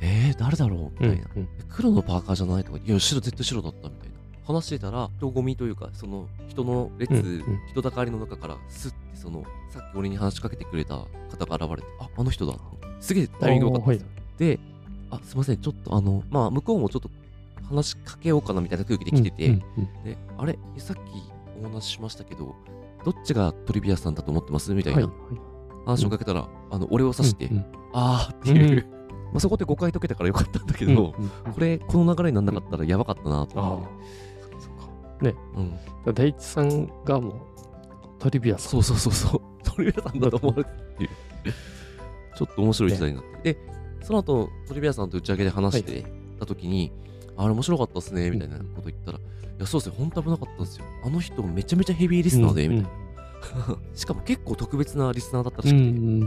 えー、誰だろう？みたいな。うんうん黒のパーカーじゃないとか、いや、白、絶対白だったみたいな。話してたら、人混みというか、その人の列、うんうん人だかりの中から、スッて、その、さっき俺に話しかけてくれた方が現れて、あ、あの人だ。すげえタイミング良かったんですよ。で、あ、すいません、ちょっとあの、まあ、向こうもちょっと話しかけようかなみたいな空気で来てて、うんうんで、あれ、さっきお話ししましたけど、どっちがトリビアさんだと思ってます？みたいはいな話をかけたら、あの、俺を指して、うんうん。あーっていう、まあ、そこで誤解解けたからよかったんだけど、うんうんこれ、この流れにならなかったらやばかったなとあ思って。ね、うん、大地さんがもうトリビアさん。そうそうそうそう。トリビアさんだと思うっていう。ちょっと面白い時代になって。で、その後、トリビアさんと打ち上げで話してた時に、あれ面白かったっすね、みたいなこと言ったら、いや、そうですね、本当危なかったんですよ。あの人めちゃめちゃヘビーリスナーで、みたいな。しかも結構特別なリスナーだったらうんうしくて、ん。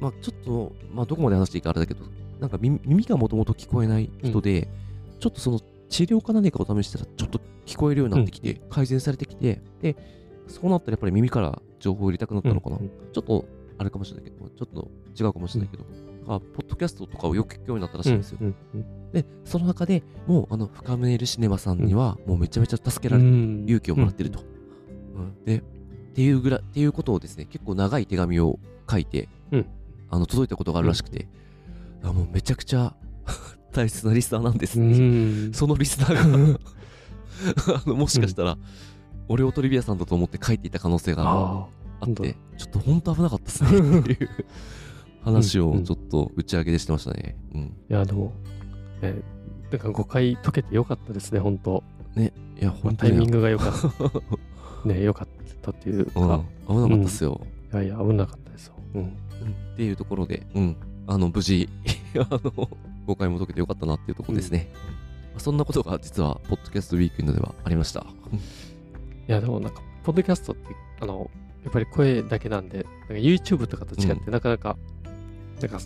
まあちょっと、まあどこまで話していいかあれだけど、なんか耳耳がもともと聞こえない人で、ちょっとその治療か何かを試したらちょっと聞こえるようになってきて、改善されてきて、で、そうなったらやっぱり耳から情報を入れたくなったのかな。うん。ちょっとあれかもしれないけど、ちょっと違うかもしれないけど、あポッドキャストとかをよく聞くようになったらしいんですよ。うんうんで、その中でもうあの深めるシネマさんにはもうめちゃめちゃ助けられて、うん。勇気をもらってると。うん。で、っていうぐらい、っていうことをですね、結構長い手紙を書いて、うん。あの届いたことがあるらしくて、あもうめちゃくちゃ 大切なリスナーなんですうって、ん。そのリスナーが。あのもしかしたら、俺をトリビアさんだと思って書いていた可能性がああってちょっと本当危なかったですねっていう話をちょっと打ち上げでしてましたね。うん。いや、でも、ね、なんか誤解解けてよかったですね、本当ね、いや、まあ本当に。タイミングが良かった。ね、良かったっていうか、うん、危なかったっすよ。いやいや、危なかったですよ。うん。うんっていうところで、うん、あの、無事、あの、誤解も解けてよかったなっていうところですね。まあそんなことが実は、ポッドキャストウィークエンドではありました。いや、でもなんか、ポッドキャストって、あの、やっぱり声だけなんで、なんか YouTube とかと違って、なかなか、なんか、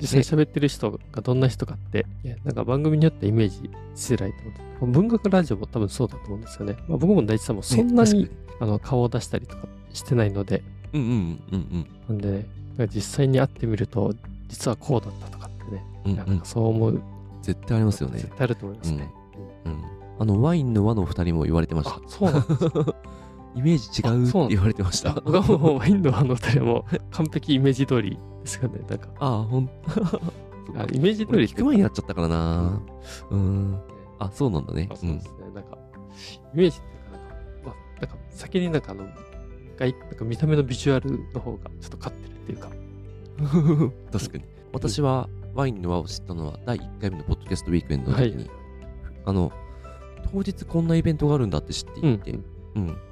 実際喋ってる人がどんな人かって、なんか番組によってイメージしづらいと思って、文学ラジオも多分そうだと思うんですよね。まあ、僕も大地さんもそんなに、あの顔を出したりとかしてないので、うんうんうんうんなんで、ね、なんか実際に会ってみると、実はこうだったとかってね、うん。うんうんんなかそう思う、絶対ありますよね絶。対あると思いますね。うん。あの、ワインの輪の二人も言われてましたあ。、そうなんですか。イメージ違うって言われてました。僕はもうワインのあの二人はもう 完璧イメージ通りですかね。なんか、ああ、ほんあイメージ通り俺聞く前になっちゃったからな。うん。あ、そうなんだねあ。そううんですね。なんか、イメージっていうか、なんか、まあ、なんか先になんかあの、外なんか見た目のビジュアルの方がちょっと勝ってるっていうか、確かに。私はワインの輪を知ったのは第1回目のポッドキャストウィークエンドのはい時に、あの、当日こんなイベントがあるんだって知っていて、うん。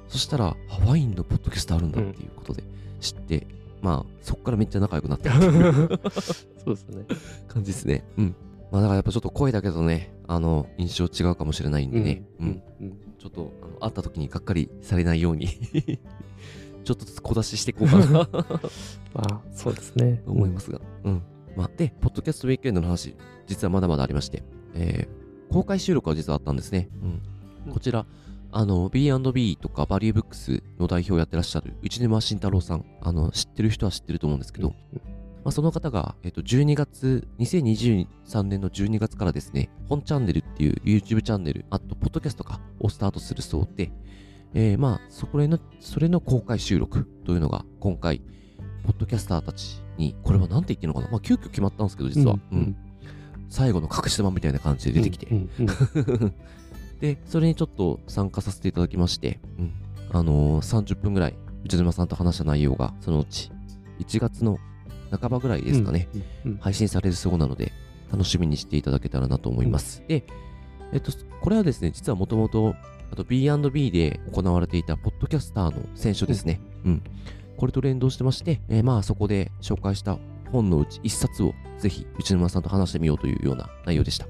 そしたら、あワインのポッドキャストあるんだっていうことで知って、まあ、そこからめっちゃ仲良くなったっていう そうですね。感じですね。うん。まあ、だからやっぱちょっと声だけどね、あの、印象違うかもしれないんでね、うん。うん。ちょっと、あの会った時にがっかりされないように ちょっとずつ小出ししていこうかな まあ、そうですね。と思いますが。うん。まあ、で、ポッドキャストウィークエンドの話、実はまだまだありまして、えー、公開収録は実はあったんですね。うん。うんこちら、あの、B&B とかバリューブックスの代表をやってらっしゃる内沼慎太郎さん、あの、知ってる人は知ってると思うんですけど、うんまあ、その方が、えっと、12月、2023年の12月からですね、本チャンネルっていう YouTube チャンネル、あと、ポッドキャストか、をスタートするそうで、えー、まあ、そこの、それの公開収録というのが、今回、ポッドキャスターたちに、これは何て言ってるのかな？まあ、急遽決まったんですけど、実は。うん。最後の隠し玉みたいな感じで出てきて、うんうん で、それにちょっと参加させていただきまして、うん。あのー、30分ぐらい、内島さんと話した内容が、そのうち、1月の半ばぐらいですかね、。うんうん配信されるそうなので、楽しみにしていただけたらなと思います。で、えっと、これはですね、実はもともと、あと B&B で行われていたポッドキャスターの選書ですね。うん。これと連動してまして、えーまあそこで紹介した本のうち一冊をぜひ内沼さんと話してみようというような内容でした。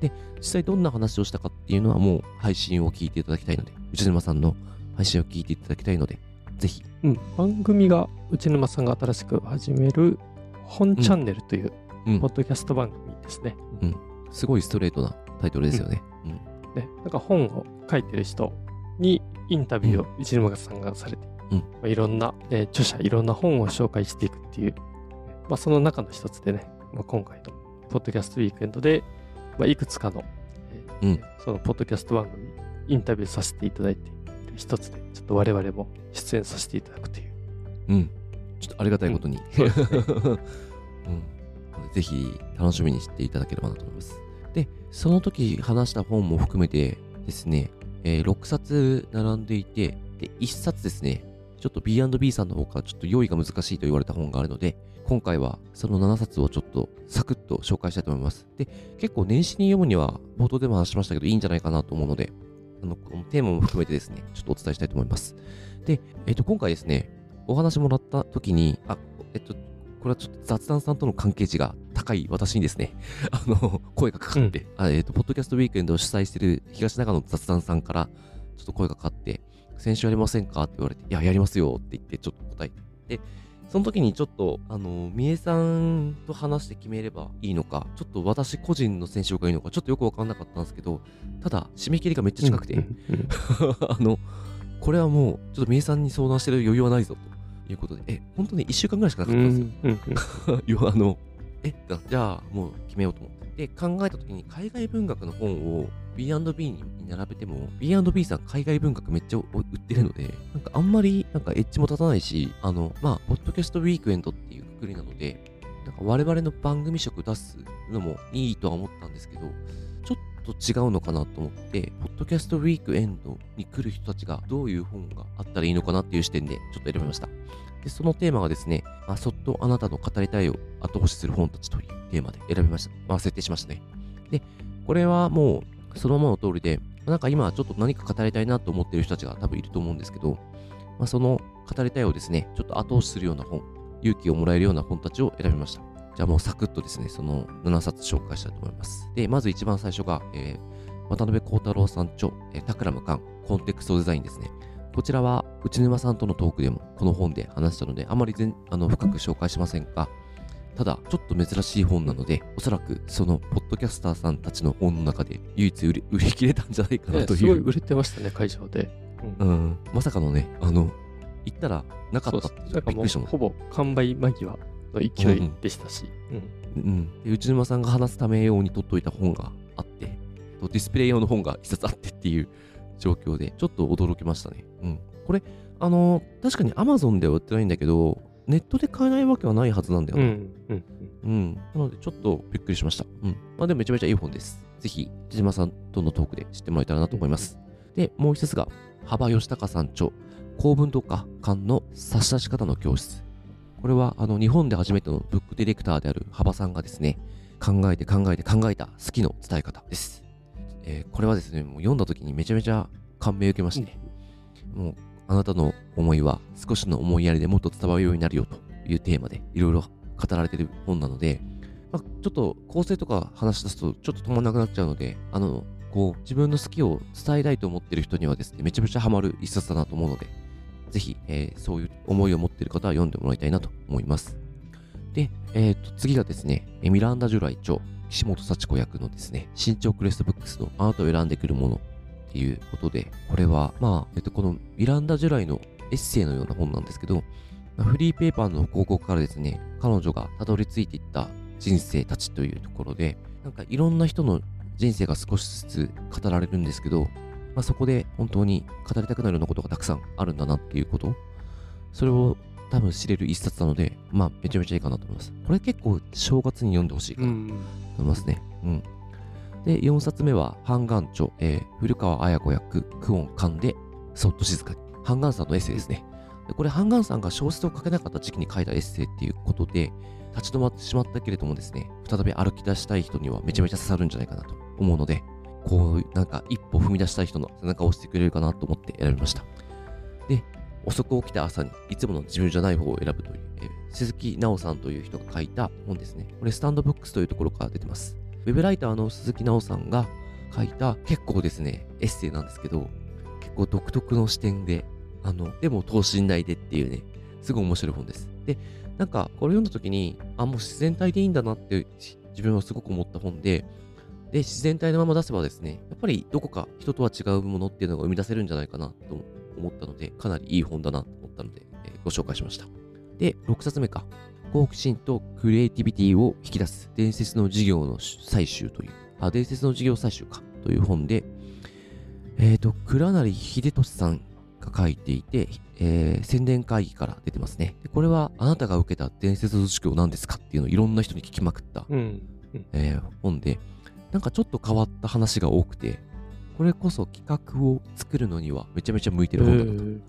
で、実際どんな話をしたかっていうのはもう配信を聞いていただきたいので、内沼さんの配信を聞いていただきたいので、ぜひ。うん、番組が内沼さんが新しく始める本チャンネルといううんポッドキャスト番組ですね。すごいストレートなタイトルですよね。うん。ねなんか本を書いてる人にインタビューを内沼さんがされて、うんまあ、いろんな、えー著者、いろんな本を紹介していくっていう、まあ、その中の一つでね、まあ、今回のポッドキャストウィークエンドで、まあ、いくつかの、えーうんそのポッドキャスト番組インタビューさせていただいて一つで、ちょっと我々も出演させていただくという。うん。ちょっとありがたいことに。そうですね うんぜひ楽しみにしていただければなと思います。で、その時話した本も含めてですね、えー6冊並んでいて、で、1冊ですね、ちょっと B&B さんの方からちょっと用意が難しいと言われた本があるので、今回はその7冊をちょっとサクッと紹介したいと思います。で、結構年始に読むには冒頭でも話しましたけどいいんじゃないかなと思うので、あの、このテーマも含めてですね、ちょっとお伝えしたいと思います。で、えっ、と、今回ですね、お話もらった時に、あ、えっと、これはちょっと雑談さんとの関係値が高い私にですね、あの、声がかかって、あえっと、ポッドキャストウィークエンドを主催している東長野の雑談さんから、ちょっと声がかかって、先週やりませんかって言われて、いや、やりますよって言って、ちょっと答えて。で、その時にちょっと、あの、みえさんと話して決めればいいのか、ちょっと私個人の選手がいいのか、ちょっとよくわかんなかったんですけど、ただ、締め切りがめっちゃ近くて、あの、これはもう、ちょっとみえさんに相談してる余裕はないぞ、ということで、え、本当に1週間ぐらいしかなかったんですよ。あの、え、じゃあもう決めようと思って。で、考えたときに海外文学の本を B&B に並べても、B&B さん海外文学めっちゃ売ってるので、なんかあんまりなんかエッジも立たないし、あの、まあ、ポッドキャストウィークエンドっていうくくりなので、なんか我々の番組色出すのもいいとは思ったんですけど、ちょっと違うのかなと思って、ポッドキャストウィークエンドに来る人たちがどういう本があったらいいのかなっていう視点でちょっと選びました。で、そのテーマがですね、まあ、そっとあなたの語りたいを後押しする本たちというテーマで選びました。まあ、設定しましたね。で、これはもう、そのままの通りで、なんか今ちょっと何か語りたいなと思っている人たちが多分いると思うんですけど、まあ、その語りたいをですね、ちょっと後押しするような本、勇気をもらえるような本たちを選びました。じゃあもうサクッとですね、その7冊紹介したいと思います。で、まず一番最初が、えー渡辺幸太郎さん著、えータクラムカン、コンテクストデザインですね。こちらは内沼さんとのトークでもこの本で話したので、あまり全あの深く紹介しませんが、ただ、ちょっと珍しい本なので、おそらくそのポッドキャスターさんたちの本の中で唯一売り売り切れたんじゃないかなという。ねすごい売れてましたね、会場で。うんうん、まさかのね、あの、行ったらなかったってびっくりしたもん。ほぼ完売間際の勢いでしたし、うんうん、で内沼さんが話すため用に取っといた本があって、とディスプレイ用の本が一冊あってっていう状況で、ちょっと驚きましたね。うん。これ、あの確かに Amazon では売ってないんだけど、ネットで買えないわけはないはずなんだよね。うんうんうん。なので、ちょっとびっくりしました。うん。まあでもめちゃめちゃいい本です。ぜひ、内島さんとのトークで知ってもらえたらなと思います。で、もう一つが、幅義孝さん著、公文とか館の差し出し方の教室。これは、あの、日本で初めてのブックディレクターである幅さんがですね、考えて考えて考えた好きの伝え方です。えーこれはですね、もう読んだ時にめちゃめちゃ感銘を受けまして、もうあなたの思いは少しの思いやりでもっと伝わるようになるよというテーマでいろいろ語られてる本なので、まあ、ちょっと構成とか話し出すとちょっと止まらなくなっちゃうので、あの、こう自分の好きを伝えたいと思ってる人にはですね、めちゃめちゃハマる一冊だなと思うので、ぜひ、えーそういう思いを持っている方は読んでもらいたいなと思います。で、えー、と次がですね、ミランダ・ジュライ著、岸本幸子役のですね、新潮クレストブックスのあなたを選んでくるものっていうことで、これは、まあ、えっと、このミランダ・ジュライのエッセイのような本なんですけど、まフリーペーパーの広告からですね、彼女がたどり着いていった人生たちというところで、なんかいろんな人の人生が少しずつ語られるんですけど、まあ、そこで本当に語りたくなるようなことがたくさんあるんだなっていうこと、それを多分知れる一冊なので、まあ、めちゃめちゃいいかなと思います。これ結構正月に読んでほしいかなと。思いますね。うん。で、4冊目は、ハンガン著、えー古川綾子役、クオン・カンで、そっと静かに。ハンガンさんのエッセイですね。でこれ、ハンガンさんが小説を書けなかった時期に書いたエッセイっていうことで、立ち止まってしまったけれどもですね、再び歩き出したい人にはめちゃめちゃ刺さるんじゃないかなと思うので、こう、なんか一歩踏み出したい人の背中を押してくれるかなと思って選びました。で、遅く起きた朝にいつもの自分じゃない方を選ぶという、えー鈴木直さんという人が書いた本ですね。これ、スタンドブックスというところから出てます。ウェブライターの鈴木直さんが書いた結構ですね、エッセイなんですけど、結構独特の視点で、あの、でも等身大でっていうね、すごい面白い本です。で、なんか、これ読んだ時に、あ、もう自然体でいいんだなって自分はすごく思った本で、で、自然体のまま出せばですね、やっぱりどこか人とは違うものっていうのが生み出せるんじゃないかなと思ったので、かなりいい本だなと思ったので、えーご紹介しました。で、6冊目か。好奇心とクリエイティビティを引き出す。伝説の事業の採集という、あ、伝説の事業採集か。という本で、えっ、と、倉成秀俊さんが書いていて、えー宣伝会議から出てますね。でこれはあなたが受けた伝説の授業何ですかっていうのをいろんな人に聞きまくった、うん。えー本で、なんかちょっと変わった話が多くて、これこそ企画を作るのにはめちゃめちゃ向いてる本だなと。うん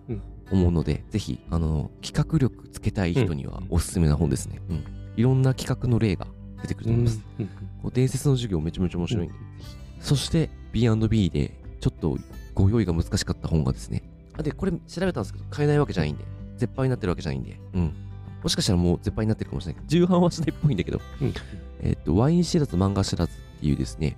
思うので、ぜひ、あの、企画力つけたい人にはおすすめな本ですね。うん。いろんな企画の例が出てくると思います。うんこう伝説の授業めちゃめちゃ面白いんで、ぜひ。そして、B&B で、ちょっとご用意が難しかった本がですね。あ、で、これ調べたんですけど、買えないわけじゃないんで、絶版になってるわけじゃないんで、うん。もしかしたらもう絶版になってるかもしれないけど、重版はしないっぽいんだけど、うんえっと、ワイン知らず漫画知らずっていうですね、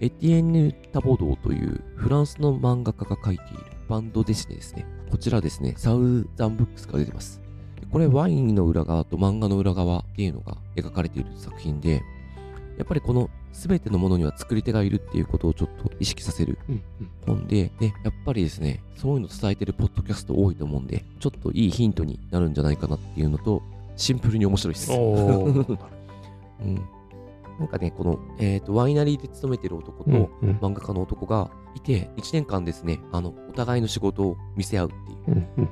エティエンヌ・タボドーというフランスの漫画家が書いているバンドデシネですね。こちらですね、サウザンブックスから出てます。でこれワインの裏側と漫画の裏側っていうのが描かれている作品で、やっぱりこの全てのものには作り手がいるっていうことをちょっと意識させるうん本で、で、やっぱりですね、そういうの伝えてるポッドキャスト多いと思うんで、ちょっといいヒントになるんじゃないかなっていうのと、シンプルに面白いです。うん。なんかね、この、えっ、と、ワイナリーで勤めてる男と、うんうん漫画家の男がいて、1年間ですね、あの、お互いの仕事を見せ合うっていう、うんうん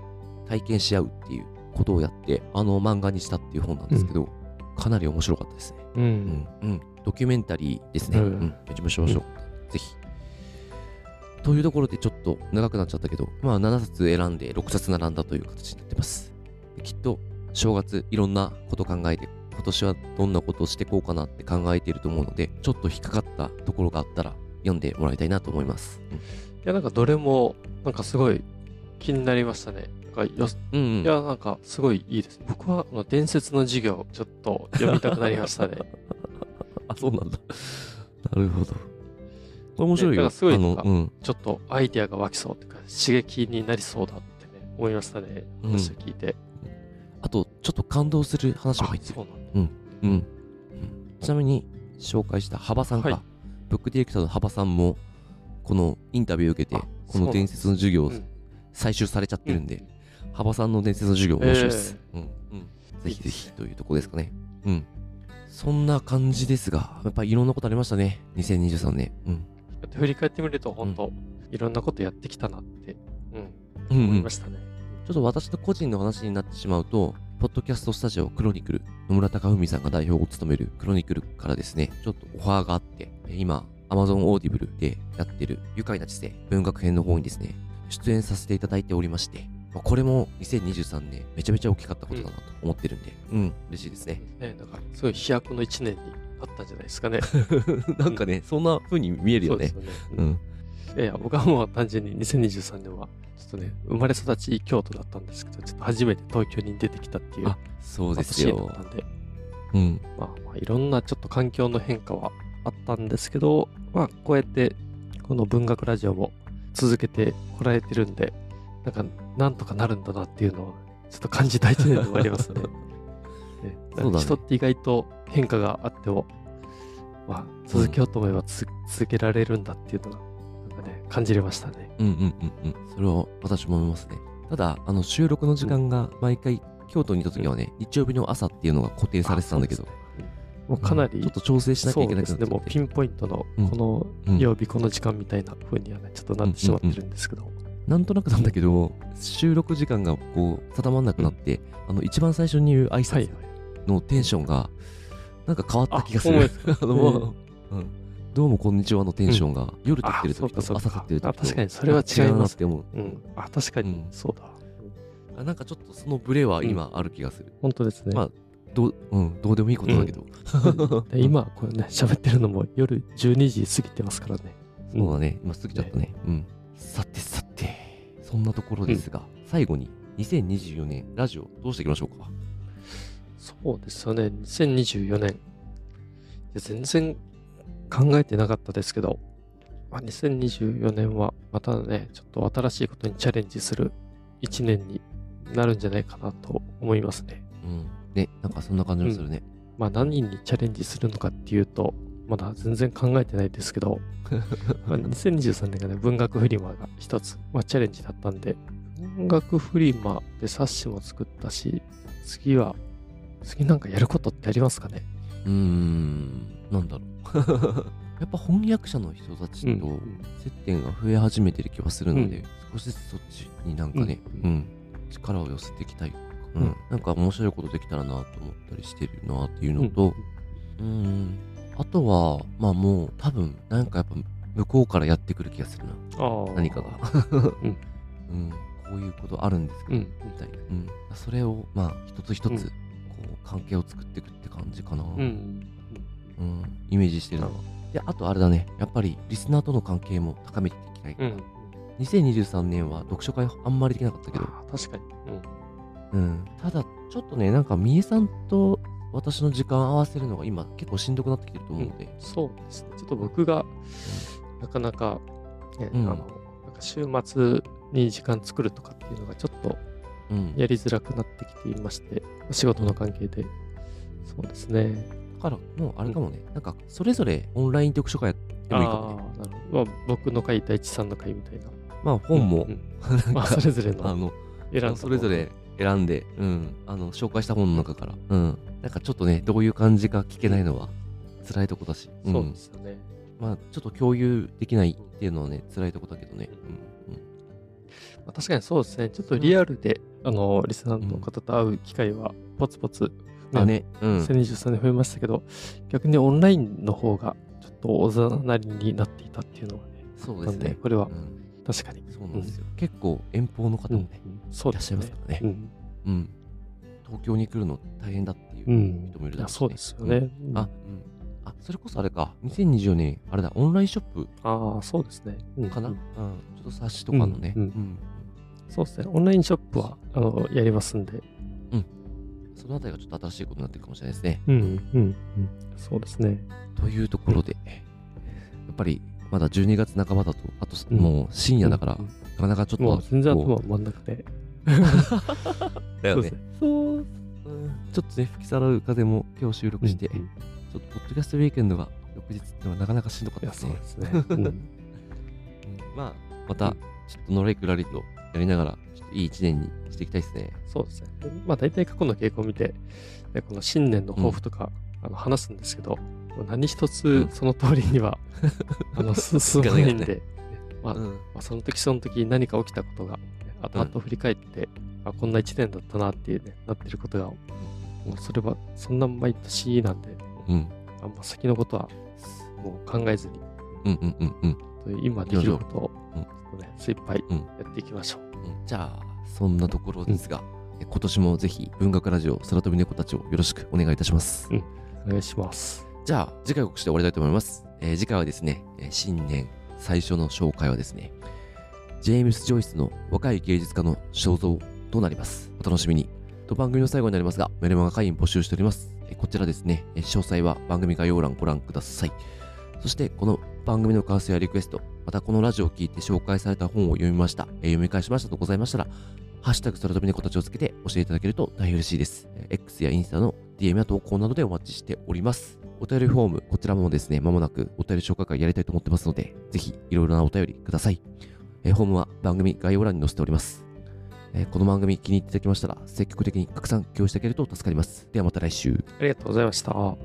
体験し合うっていうことをやって、あの漫画にしたっていう本なんですけど、かなり面白かったですね。ううんん、うん。ドキュメンタリーですね。ううんん。めちゃめちゃ面白かった。ぜひ。というところでちょっと長くなっちゃったけど、まあ7冊選んで6冊並んだという形になってます。できっと正月いろんなこと考えて、今年はどんなことをしていこうかなって考えていると思うので、ちょっと引っかかったところがあったら読んでもらいたいなと思います。いや、なんかどれも、なんかすごい気になりましたね。なんかようん、うん、うん。いや、なんかすごいいいです。僕は伝説の授業、ちょっと読みたくなりましたね。あ、そうなんだ。なるほど。これ面白いよ。ねすごいうん。ちょっとアイデアが湧きそうっていうか、刺激になりそうだってね、思いましたね。うん話を聞いて。あと、ちょっと感動する話も入ってる。そう。なんだ。うん。うんちなみに紹介した幅さんか、はい。ブックディレクターの幅さんもこのインタビューを受けてあこの伝説の授業をうん採集されちゃってるんで、うん幅さんの伝説の授業面白いです、うんうん、ぜひぜひというとこですかね。うん。そんな感じですがやっぱりいろんなことありましたね。2023年うん振り返ってみると、本当、いろんなことやってきたなって、うん、うんうん。思いましたね。ちょっと私の個人の話になってしまうと、ポッドキャストスタジオクロニクル、野村隆文さんが代表を務めるクロニクルからですね、ちょっとオファーがあって、え今、Amazon Audible でやってる愉快な知性文学編の方にですね、出演させていただいておりまして、まあこれも2023年めちゃめちゃ大きかったことだなと思ってるんで、うん、嬉しいですね。ね、なんか、すごい飛躍の一年にったんじゃないですかね。なんかね、そんな風に見えるよね。そううん。いやいや、僕はもう単純に2023年は、ちょっとね、生まれ育ち京都だったんですけど、ちょっと初めて東京に出てきたっていうあ、そうです年だっよた。んで、うん。まあ、まあ、いろんなちょっと環境の変化はあったんですけど、まあ、こうやって、この文学ラジオも続けてこられてるんで、なんか、なんとかなるんだなっていうのを、ちょっと感じた一年でもありますね。ね人って意外と変化があっても、まあ、続けようと思えばつ、続けられるんだっていうのが、ね、感じれましたね。うんうんうんうん。それは私も思いますね。ただ、あの、収録の時間が毎回、京都にいた時はね、日曜日の朝っていうのが固定されてたんだけど、もうかなり、うん。ちょっと調整しなきゃいけなくなっちゃって。そうですね、もうピンポイントのうん。このうん。曜日、この時間みたいな風にはね、ちょっとなってしまってるんですけど、なんとなくなんだけど、収録時間がこう、定まんなくなって、あの、一番最初に言う挨はい拶のテンションが、なんか変わった気がする。あう うんどうもこんにちはのテンションが、夜撮ってる時と朝撮ってる時とあ確かにそれは違いますなって思う。うん。あ、確かにうん、そうだ。あなんかちょっとそのブレは今ある気がする。本当ですね。まあどう、うん、どうでもいいことだけど。で今、これね、喋ってるのも夜12時過ぎてますからね。そうだね、今過ぎちゃったね。うん。さてさて、そんなところですが、最後に2024年ラジオどうしていきましょうか？そうですよね、2024年。いや全然考えてなかったですけど、まあ、2024年はまたね、ちょっと新しいことにチャレンジする1年になるんじゃないかなと思いますね。うん。ね、なんかそんな感じもするね。まあ何にチャレンジするのかっていうと、まだ全然考えてないですけど、まあ、2023年がね、文学フリマが一つ、まあ、チャレンジだったんで、文学フリマで冊子も作ったし、次は、次なんかやることってありますかね？うーん、なんだろう。やっぱ翻訳者の人たちとうん。接点が増え始めてる気はするので、うん。少しずつそっちになんかね、ううん。ん、力を寄せていきたい。うん、うん。なんか面白いことできたらなと思ったりしてるなっていうのと、うん、あとは、まあもう多分、なんかやっぱ向こうからやってくる気がするな。何かが。うん。うん、こういうことあるんですけど、うん。みたいな。うん、それを、まあ一つ一つ、うん。こう、関係を作っていくって感じかな。うん。うん、イメージしてるのは。で、あとあれだね、やっぱりリスナーとの関係も高めていきたい。うん。2023年は読書会あんまりできなかったけど、確かに。うん、ただちょっとね、なんかみえさんと私の時間合わせるのが今結構しんどくなってきてると思うので、そうですね。ちょっと僕が、なかなか、ねうんあの、なんか週末に時間作るとかっていうのがちょっとうん。やりづらくなってきていまして、仕事の関係で。そうですね。だからもうあれかもね、なんかそれぞれオンライン読書会やってもいいかもね。ああ、なるほど。まあ、僕の会、大地さんの会みたいな。まあ本も。うんうん。なんかまあ、それぞれのあの、選んだそれぞれ選んで、うん、あの、紹介した本の中から、うん、なんかちょっとね、どういう感じか聞けないのは辛いとこだし、うん。そうですよね。まあ、ちょっと共有できないっていうのはね、辛いとこだけどね。まあ、確かにそうですね。ちょっとリアルで、あの、リスナーの方と会う機会は、ポツポツ、うん。あね、うん。2023年増えましたけど、逆にオンラインの方が、ちょっとおざなりになっていたっていうのはね、そうですね。これはうん確かに。そうなんですよ。結構遠方の方もね、いらっしゃいますからねうん。うん。東京に来るの大変だっていううん人もいるだろうし、そうですよね。うんあ、うん。あ、それこそあれか、2024年、あれだ、オンラインショップああ、そうですね。うんかな、うんうん、ちょっと冊子とかのね、うんうんそうですね。オンラインショップは、あの、やりますんで。そのあたりがちょっと新しいことになってるかもしれないですね。うん、うん、うん。そうですね。というところで、やっぱりまだ12月半ばだと、あとうんもう深夜だから、うんなかなかちょっと、もう全然こ頭回んなくて。うだよねそうです。そう、うんちょっとね、吹きさらう風も今日収録して、うんうんちょっとポッドキャストウィーケンドが翌日ってのはなかなかしんどかったですね。そうですね。うんうんまあ、また、ちょっとのれくらりとやりながら、いい一年にしていきたいですね。そうですね。でまあ大体過去の傾向を見て、ねこの新年の抱負とか、あの話すんですけど、何一うつんその通りには、あのす進まないんで、まあ、うんまあその時その時何か起きたことが、ね後々振り返って、あこんな一年だったなっていうね、なってることが、もうそれはそんな毎年なんで、うん。あんま先のことはもう考えずに、うんうんうんうん。今できることを、とね、精一杯うんやっていきましょう。うんじゃあ、そんなところですが、え今年もぜひ文学ラジオ空飛び猫たちをよろしくお願いいたします。お願いします。じゃあ、次回告知で終わりたいと思います。えー次回はですね、えー新年最初の紹介はですね、ジェームス・ジョイスの若い芸術家の肖像となります。お楽しみに。と番組の最後になりますが、メルマガ会員募集しております。えーこちらですね、えー詳細は番組概要欄ご覧ください。そして、この番組の感想やリクエスト、またこのラジオを聞いて紹介された本を読みました、えー読み返しましたとございましたら、ハッシュタグ空飛び猫たちをつけて教えていただけると大変嬉しいです。え X やインスタの DM や投稿などでお待ちしております。お便りフォーム、こちらもですね、まもなくお便り紹介会やりたいと思ってますので、ぜひいろいろなお便りください。えーフォームは番組概要欄に載せております。えーこの番組気に入っていただきましたら、積極的に拡散、共有していただけると助かります。ではまた来週。ありがとうございました。